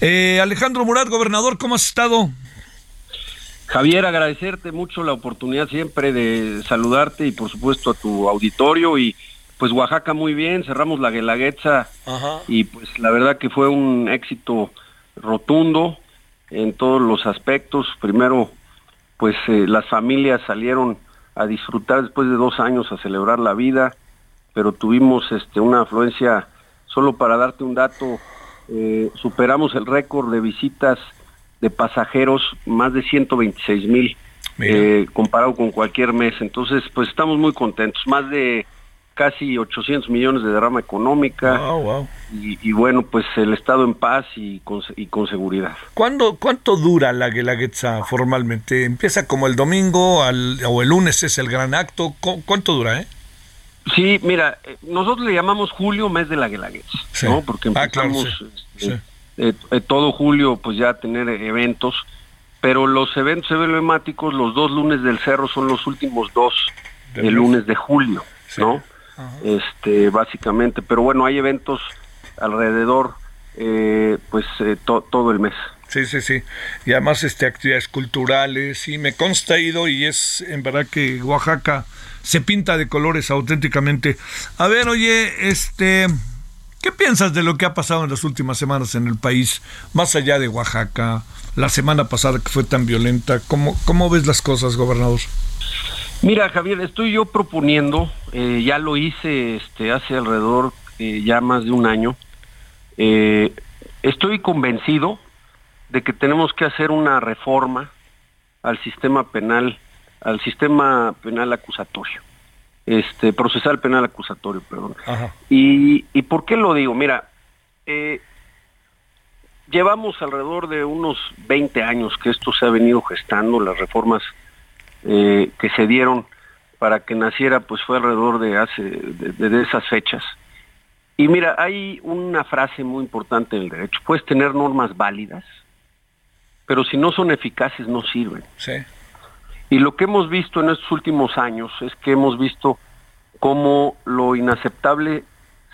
Eh, Alejandro Murat, gobernador, ¿cómo has estado? Javier, agradecerte mucho la oportunidad siempre de saludarte y por supuesto a tu auditorio y pues Oaxaca muy bien, cerramos la Guelaguetza y pues la verdad que fue un éxito rotundo en todos los aspectos. Primero, pues eh, las familias salieron a disfrutar después de dos años a celebrar la vida, pero tuvimos este una afluencia, solo para darte un dato, eh, superamos el récord de visitas de pasajeros, más de 126 mil, eh, comparado con cualquier mes. Entonces, pues estamos muy contentos. Más de casi 800 millones de derrama económica. Y, bueno, pues el Estado en paz y con, y con seguridad. ¿Cuándo, ¿Cuánto dura la Guelaguetza formalmente? ¿Empieza como el domingo al, o el lunes es el gran acto? ¿Cuánto dura, eh? Sí, mira, eh, nosotros le llamamos julio mes de la Guelaguetza, ¿no? Porque ah, empezamos este, eh, eh, todo julio pues ya tener eventos, pero los eventos emblemáticos, los dos lunes del cerro son los últimos dos el lunes de julio, ¿no? Este, básicamente, pero bueno, hay eventos alrededor, pues todo el mes. Sí, sí, sí. Y además este actividades culturales y me consta ido y es en verdad que Oaxaca se pinta de colores auténticamente. A ver, oye, este, ¿qué piensas de lo que ha pasado en las últimas semanas en el país, más allá de Oaxaca, la semana pasada que fue tan violenta? ¿Cómo, cómo ves las cosas, gobernador? Mira, Javier, estoy yo proponiendo, eh, ya lo hice este, hace alrededor eh, ya más de un año, eh, estoy convencido de que tenemos que hacer una reforma al sistema penal al sistema penal acusatorio, este procesal penal acusatorio, perdón. Y, ¿Y por qué lo digo? Mira, eh, llevamos alrededor de unos 20 años que esto se ha venido gestando, las reformas eh, que se dieron para que naciera, pues fue alrededor de hace de, esas fechas. Y mira, hay una frase muy importante del derecho. Puedes tener normas válidas, pero si no son eficaces no sirven. Sí. Y lo que hemos visto en estos últimos años es que hemos visto cómo lo inaceptable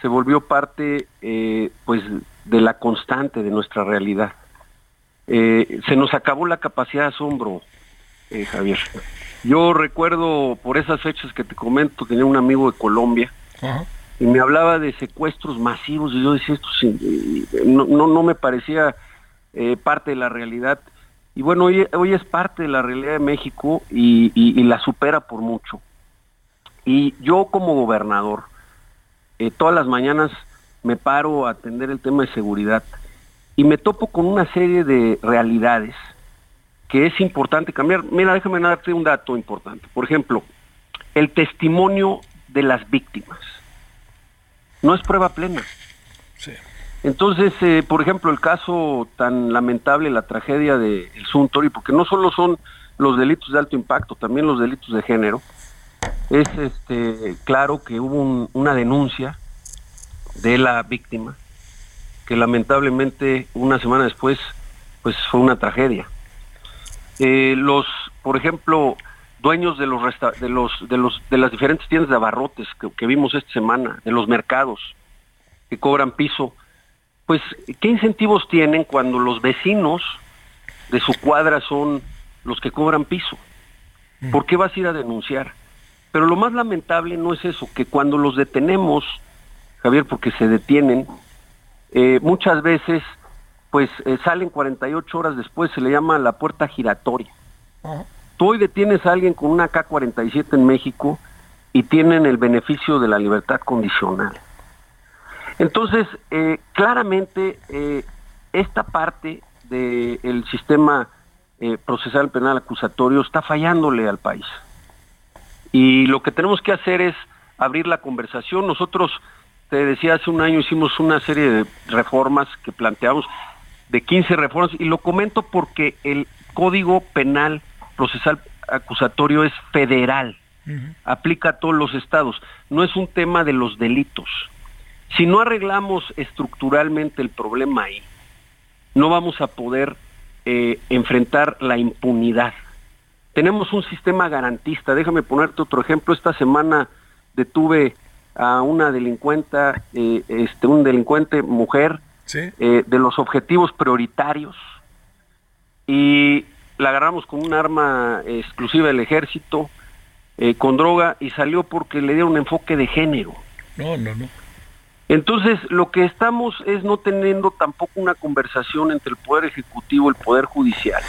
se volvió parte eh, pues de la constante de nuestra realidad. Eh, se nos acabó la capacidad de asombro, eh, Javier. Yo recuerdo por esas fechas que te comento, tenía un amigo de Colombia y me hablaba de secuestros masivos y yo decía esto no, no, no me parecía parte de la realidad y bueno, hoy, hoy es parte de la realidad de México y, la supera por mucho. Y yo como gobernador, eh, todas las mañanas me paro a atender el tema de seguridad y me topo con una serie de realidades que es importante cambiar. Mira, déjame darte un dato importante. Por ejemplo, el testimonio de las víctimas no es prueba plena. Sí. Entonces, eh, por ejemplo, el caso tan lamentable, la tragedia de Suntory, porque no solo son los delitos de alto impacto, también los delitos de género, es este, claro que hubo una denuncia de la víctima, que lamentablemente una semana después, pues fue una tragedia. Eh, los, por ejemplo, dueños de los, de los de los de las diferentes tiendas de abarrotes que vimos esta semana, de los mercados que cobran piso, pues, ¿qué incentivos tienen cuando los vecinos de su cuadra son los que cobran piso? ¿Por qué vas a ir a denunciar? Pero lo más lamentable no es eso, que cuando los detenemos, Javier, porque se detienen, eh, muchas veces pues eh, salen 48 horas después, se le llama la puerta giratoria. Tú hoy detienes a alguien con una K-47 en México y tienen el beneficio de la libertad condicional. Entonces, eh, claramente, esta parte del sistema procesal penal acusatorio está fallándole al país. Y lo que tenemos que hacer es abrir la conversación. Nosotros, te decía, hace un año hicimos una serie de reformas que planteamos, de 15 reformas, y lo comento porque el Código Penal Procesal Acusatorio es federal, aplica a todos los estados, no es un tema de los delitos. Si no arreglamos estructuralmente el problema ahí, no vamos a poder eh, enfrentar la impunidad tenemos un sistema garantista. Déjame ponerte otro ejemplo. Esta semana detuve a una delincuente, eh, este, un delincuente mujer eh, de los objetivos prioritarios y la agarramos con un arma exclusiva del ejército, con droga y salió porque le dieron un enfoque de género. No, no, no. Entonces, lo que estamos es no teniendo tampoco una conversación entre el Poder Ejecutivo y el Poder Judicial.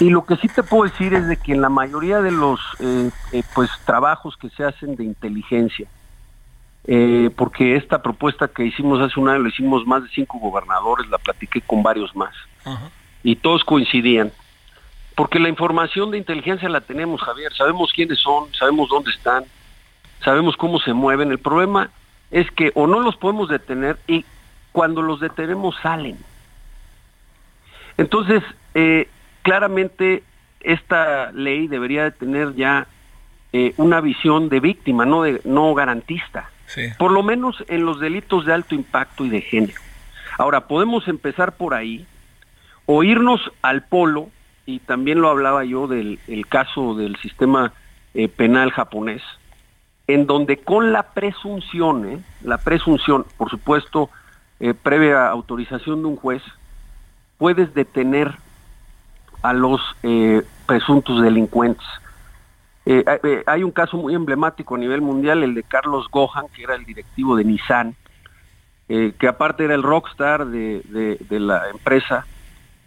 Y lo que sí te puedo decir es de que en la mayoría de los eh, eh, pues trabajos que se hacen de inteligencia, eh, porque esta propuesta que hicimos hace un año lo hicimos más de cinco gobernadores, la platiqué con varios más, y todos coincidían, porque la información de inteligencia la tenemos, Javier, sabemos quiénes son, sabemos dónde están, sabemos cómo se mueven, el problema es que o no los podemos detener y cuando los detenemos salen. Entonces, eh, claramente esta ley debería de tener ya eh, una visión de víctima, no de no garantista. Por lo menos en los delitos de alto impacto y de género. Ahora, podemos empezar por ahí, o irnos al polo, y también lo hablaba yo del caso del sistema eh, penal japonés, en donde con la presunción, eh, la presunción, por supuesto, previa autorización de un juez, puedes detener a los eh, presuntos delincuentes. Eh, eh, hay un caso muy emblemático a nivel mundial, el de Carlos Gohan, que era el directivo de Nissan, que aparte era el rockstar de, la empresa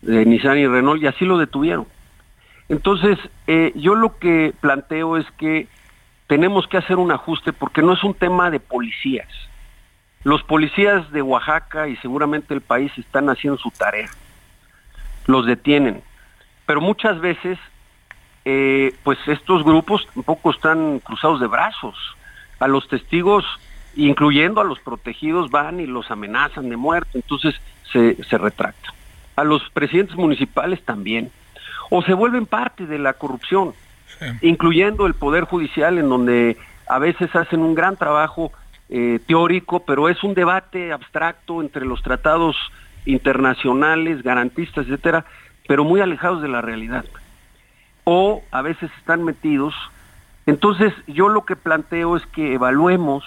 de Nissan y Renault, y así lo detuvieron. Entonces, yo lo que planteo es que tenemos que hacer un ajuste porque no es un tema de policías. Los policías de Oaxaca y seguramente el país están haciendo su tarea. Los detienen pero muchas veces eh, pues estos grupos tampoco están cruzados de brazos. A los testigos, incluyendo a los protegidos, van y los amenazan de muerte, entonces se, se retracta. A los presidentes municipales también. O se vuelven parte de la corrupción, incluyendo el Poder Judicial, en donde a veces hacen un gran trabajo eh, teórico, pero es un debate abstracto entre los tratados internacionales, garantistas, etcétera, pero muy alejados de la realidad. O a veces están metidos. Entonces yo lo que planteo es que evaluemos,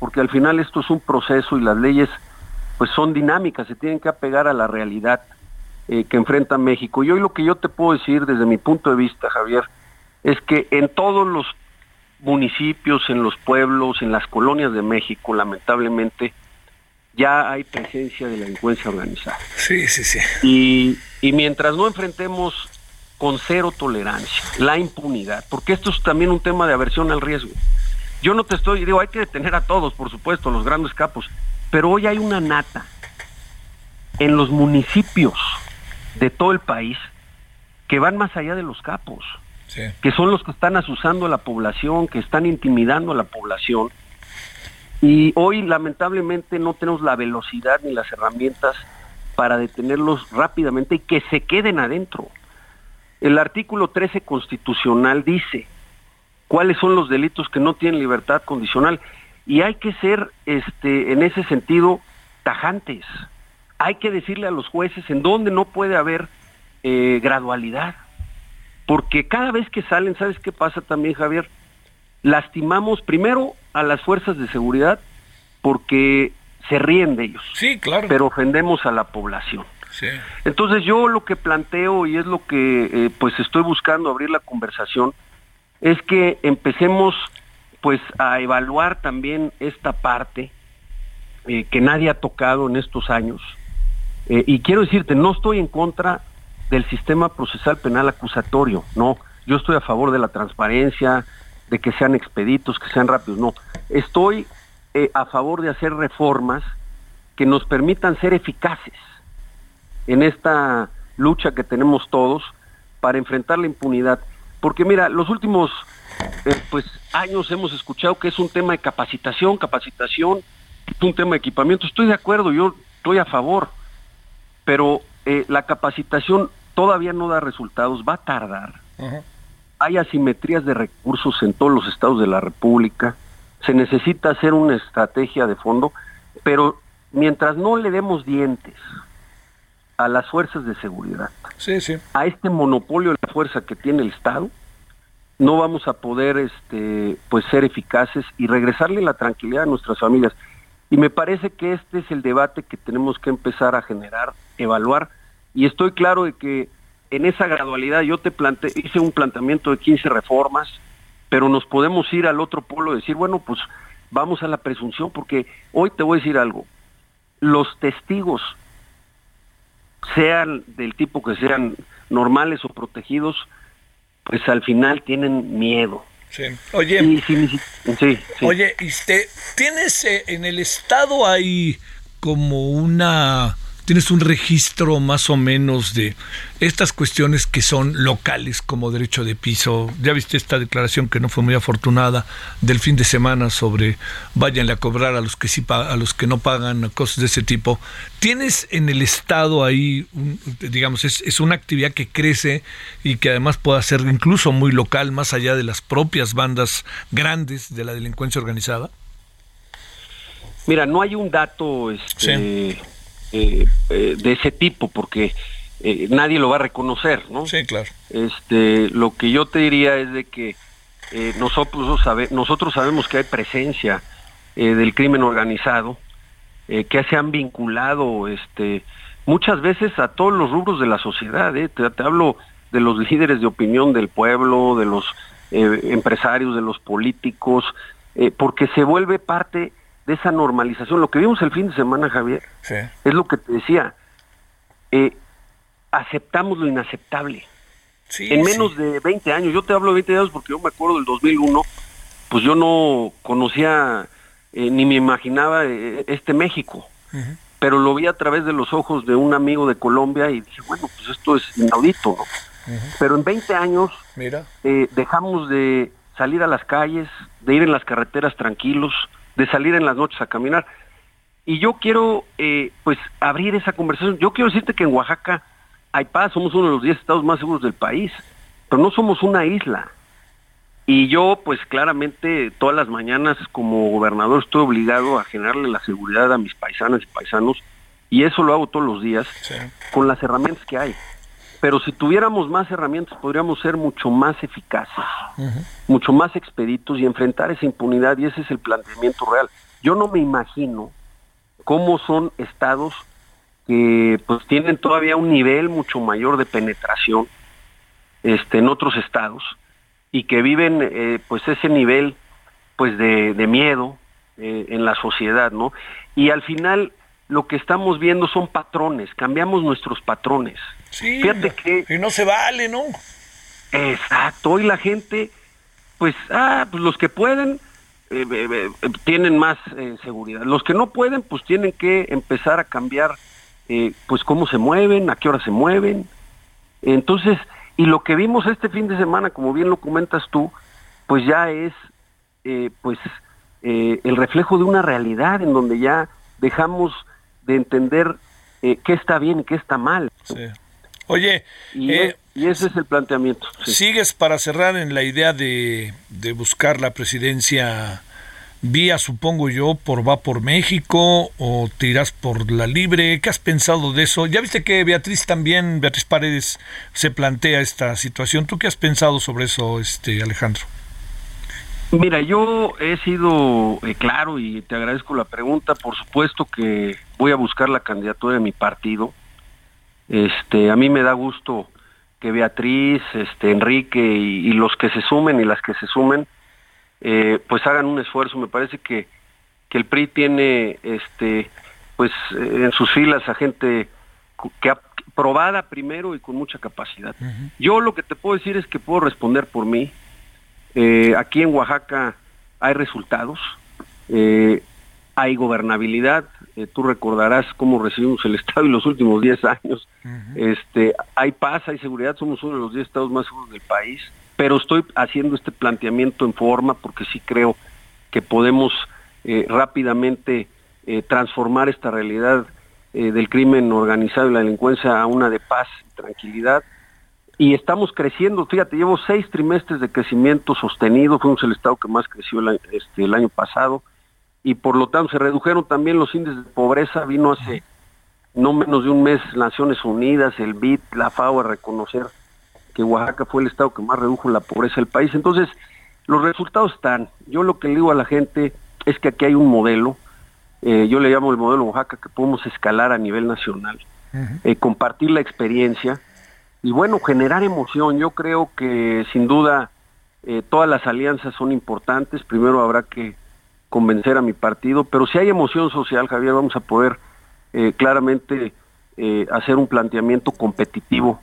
porque al final esto es un proceso y las leyes pues son dinámicas, se tienen que apegar a la realidad eh, que enfrenta México. Y hoy lo que yo te puedo decir desde mi punto de vista, Javier, es que en todos los municipios, en los pueblos, en las colonias de México, lamentablemente, ya hay presencia de la delincuencia organizada. Sí, sí, sí. Y, y mientras no enfrentemos con cero tolerancia la impunidad, porque esto es también un tema de aversión al riesgo. Yo no te estoy, digo, hay que detener a todos, por supuesto, los grandes capos, pero hoy hay una nata en los municipios de todo el país que van más allá de los capos, que son los que están asusando a la población, que están intimidando a la población y hoy lamentablemente no tenemos la velocidad ni las herramientas para detenerlos rápidamente y que se queden adentro. El artículo 13 constitucional dice cuáles son los delitos que no tienen libertad condicional y hay que ser este en ese sentido tajantes. Hay que decirle a los jueces en dónde no puede haber eh, gradualidad. Porque cada vez que salen, ¿sabes qué pasa también, Javier? lastimamos primero a las fuerzas de seguridad porque se ríen de ellos. Sí, claro. Pero ofendemos a la población. Sí. Entonces yo lo que planteo y es lo que eh, pues estoy buscando abrir la conversación es que empecemos pues a evaluar también esta parte eh, que nadie ha tocado en estos años. Eh, y quiero decirte, no estoy en contra del sistema procesal penal acusatorio, no, yo estoy a favor de la transparencia, de que sean expeditos, que sean rápidos, no, estoy eh, a favor de hacer reformas que nos permitan ser eficaces en esta lucha que tenemos todos para enfrentar la impunidad. Porque mira, los últimos eh, pues años hemos escuchado que es un tema de capacitación, capacitación, un tema de equipamiento. Estoy de acuerdo, yo estoy a favor, pero eh, la capacitación todavía no da resultados, va a tardar. Hay asimetrías de recursos en todos los estados de la República. Se necesita hacer una estrategia de fondo, pero mientras no le demos dientes a las fuerzas de seguridad, a este monopolio de la fuerza que tiene el Estado, no vamos a poder este pues ser eficaces y regresarle la tranquilidad a nuestras familias. Y me parece que este es el debate que tenemos que empezar a generar, evaluar y estoy claro de que en esa gradualidad yo te plante, hice un planteamiento de 15 reformas, pero nos podemos ir al otro polo y decir, bueno, pues vamos a la presunción porque hoy te voy a decir algo. Los testigos sean del tipo que sean normales o protegidos, pues al final tienen miedo. Sí. Oye, sí, oye, este, ¿tienes eh, en el estado hay como una tienes un registro más o menos de estas cuestiones que son locales como derecho de piso. Ya viste esta declaración que no fue muy afortunada del fin de semana sobre váyanle a cobrar a los que sí a los que no pagan cosas de ese tipo. Tienes en el estado ahí, digamos, es, es una actividad que crece y que además pueda ser incluso muy local, más allá de las propias bandas grandes de la delincuencia organizada. Mira, no hay un dato este, eh, eh, de ese tipo, porque eh, nadie lo va a reconocer, ¿no? Sí, claro. Este, lo que yo te diría es de que nosotros, sabe, nosotros sabemos que hay presencia del crimen organizado, que se han vinculado este, muchas veces a todos los rubros de la sociedad. Te, te, hablo de los líderes de opinión del pueblo, de los empresarios, de los políticos, porque se vuelve parte de esa normalización. Lo que vimos el fin de semana, Javier, es lo que te decía. Eh, aceptamos lo inaceptable. en menos de 20 años, yo te hablo de 20 años porque yo me acuerdo del 2001, pues yo no conocía eh, ni me imaginaba eh, este México, pero lo vi a través de los ojos de un amigo de Colombia y dije, bueno, pues esto es inaudito, ¿no? Pero en 20 años Mira. dejamos de salir a las calles, de ir en las carreteras tranquilos, de salir en las noches a caminar. Y yo quiero, eh, pues, abrir esa conversación. Yo quiero decirte que en Oaxaca hay paz, somos uno de los 10 estados más seguros del país, pero no somos una isla. Y yo, pues, claramente, todas las mañanas como gobernador estoy obligado a generarle la seguridad a mis paisanas y paisanos, y eso lo hago todos los días con las herramientas que hay. Pero si tuviéramos más herramientas podríamos ser mucho más eficaces, mucho más expeditos y enfrentar esa impunidad y ese es el planteamiento real. Yo no me imagino cómo son estados que pues tienen todavía un nivel mucho mayor de penetración este en otros estados y que viven eh, pues ese nivel pues de, miedo eh, en la sociedad, ¿no? Y al final lo que estamos viendo son patrones, cambiamos nuestros patrones. Sí, Fíjate que... Y no se vale, ¿no? Exacto, hoy la gente, pues, ah, pues los que pueden eh, eh, eh, tienen más seguridad. Los que no pueden, pues tienen que empezar a cambiar, pues, cómo se mueven, a qué hora se mueven. Entonces, y lo que vimos este fin de semana, como bien lo comentas tú, pues ya es, pues, el reflejo de una realidad en donde ya dejamos de entender eh, qué está bien y qué está mal. Oye, y, eh, ese es el planteamiento. ¿Sigues para cerrar en la idea de, de, buscar la presidencia vía, supongo yo, por va por México o te irás por la libre? ¿Qué has pensado de eso? Ya viste que Beatriz también, Beatriz Paredes, se plantea esta situación. ¿Tú qué has pensado sobre eso, este Alejandro? Mira, yo he sido eh, claro y te agradezco la pregunta. Por supuesto que voy a buscar la candidatura de mi partido. Este, a mí me da gusto que Beatriz, este, Enrique y, los que se sumen y las que se sumen, eh, pues hagan un esfuerzo. Me parece que, que el PRI tiene, este, pues eh, en sus filas a gente que ha probada primero y con mucha capacidad. Yo lo que te puedo decir es que puedo responder por mí. Eh, aquí en Oaxaca hay resultados, hay gobernabilidad, eh, tú recordarás cómo recibimos el Estado en los últimos 10 años. este, hay paz, hay seguridad, somos uno de los 10 estados más seguros del país, pero estoy haciendo este planteamiento en forma porque sí creo que podemos eh, rápidamente eh, transformar esta realidad del crimen organizado y la delincuencia a una de paz y tranquilidad. Y estamos creciendo, fíjate, llevo seis trimestres de crecimiento sostenido, fuimos el estado que más creció el, este, el año pasado y por lo tanto se redujeron también los índices de pobreza. Vino hace no menos de un mes Naciones Unidas, el BID, la FAO a reconocer que Oaxaca fue el estado que más redujo la pobreza del país. Entonces, los resultados están. Yo lo que le digo a la gente es que aquí hay un modelo, eh, yo le llamo el modelo Oaxaca, que podemos escalar a nivel nacional, eh, compartir la experiencia y bueno, generar emoción. Yo creo que sin duda eh, todas las alianzas son importantes. Primero habrá que convencer a mi partido, pero si hay emoción social, Javier, vamos a poder eh, claramente eh, hacer un planteamiento competitivo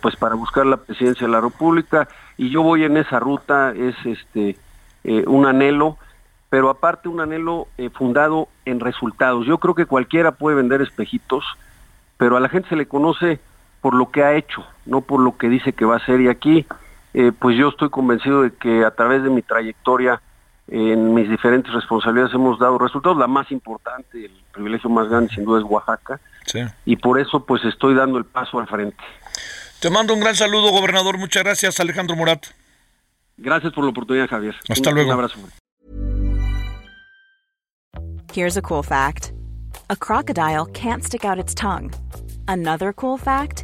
pues para buscar la presidencia de la República y yo voy en esa ruta, es este un anhelo, pero aparte un anhelo fundado en resultados. Yo creo que cualquiera puede vender espejitos, pero a la gente se le conoce por lo que ha hecho, no por lo que dice que va a hacer y aquí pues yo estoy convencido de que a través de mi trayectoria en mis diferentes responsabilidades hemos dado resultados. La más importante, el privilegio más grande sin duda es Oaxaca. Y por eso pues estoy dando el paso al frente. Te mando un gran saludo, gobernador. Muchas gracias, Alejandro Murat. Gracias por la oportunidad, Javier. Hasta luego. Un abrazo. Here's a cool fact. A crocodile can't stick out its tongue. Another cool fact,